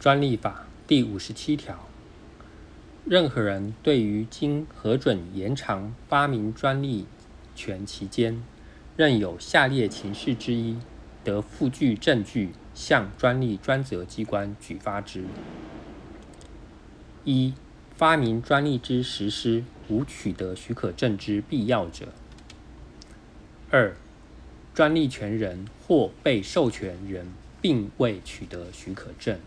专利法第五十七条，任何人对于经核准延长发明专利权期间，任有下列情事之一，得附具证据向专利专责机关举发之：一、发明专利之实施无取得许可证之必要者；二、专利权人或被授权人并未取得许可证。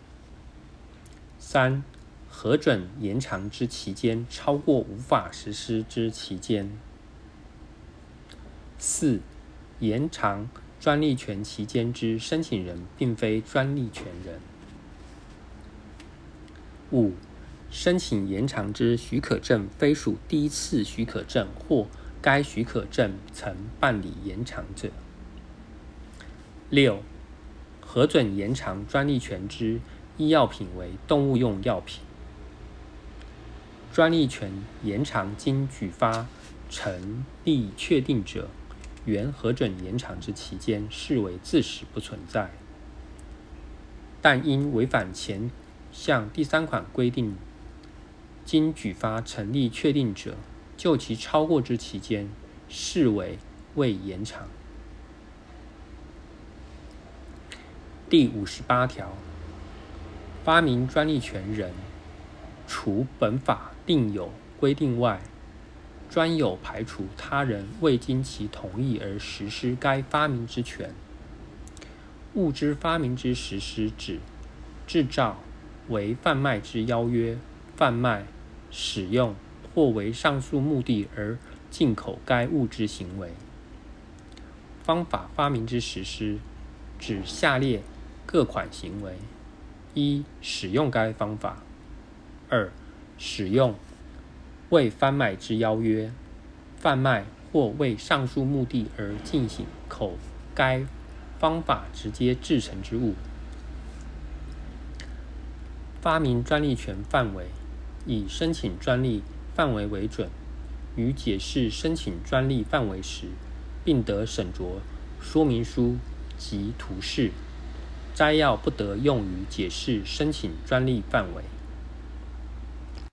三、核准延长之期间超过无法实施之期间；四、延长专利权期间之申请人并非专利权人；五、申请延长之许可证非属第一次许可证或该许可证曾办理延长者；六、核准延长专利权之。医药品为动物用药品，专利权延长经举发成立确定者，原核准延长之期间视为自始不存在。但因违反前项第三款规定，经举发成立确定者，就其超过之期间视为未延长。第五十八条。发明专利权人，除本法定有规定外，专有排除他人未经其同意而实施该发明之权。物之发明之实施，指制造、为贩卖之邀约、贩卖、使用或为上述目的而进口该物之行为。方法发明之实施，指下列各款行为。一、使用该方法；二、使用为贩卖之邀约、贩卖或为上述目的而进行口该方法直接制成之物。发明专利权范围以申请专利范围为准，于解释申请专利范围时，并得审酌说明书及图示。摘要不得用于解释申请专利范围。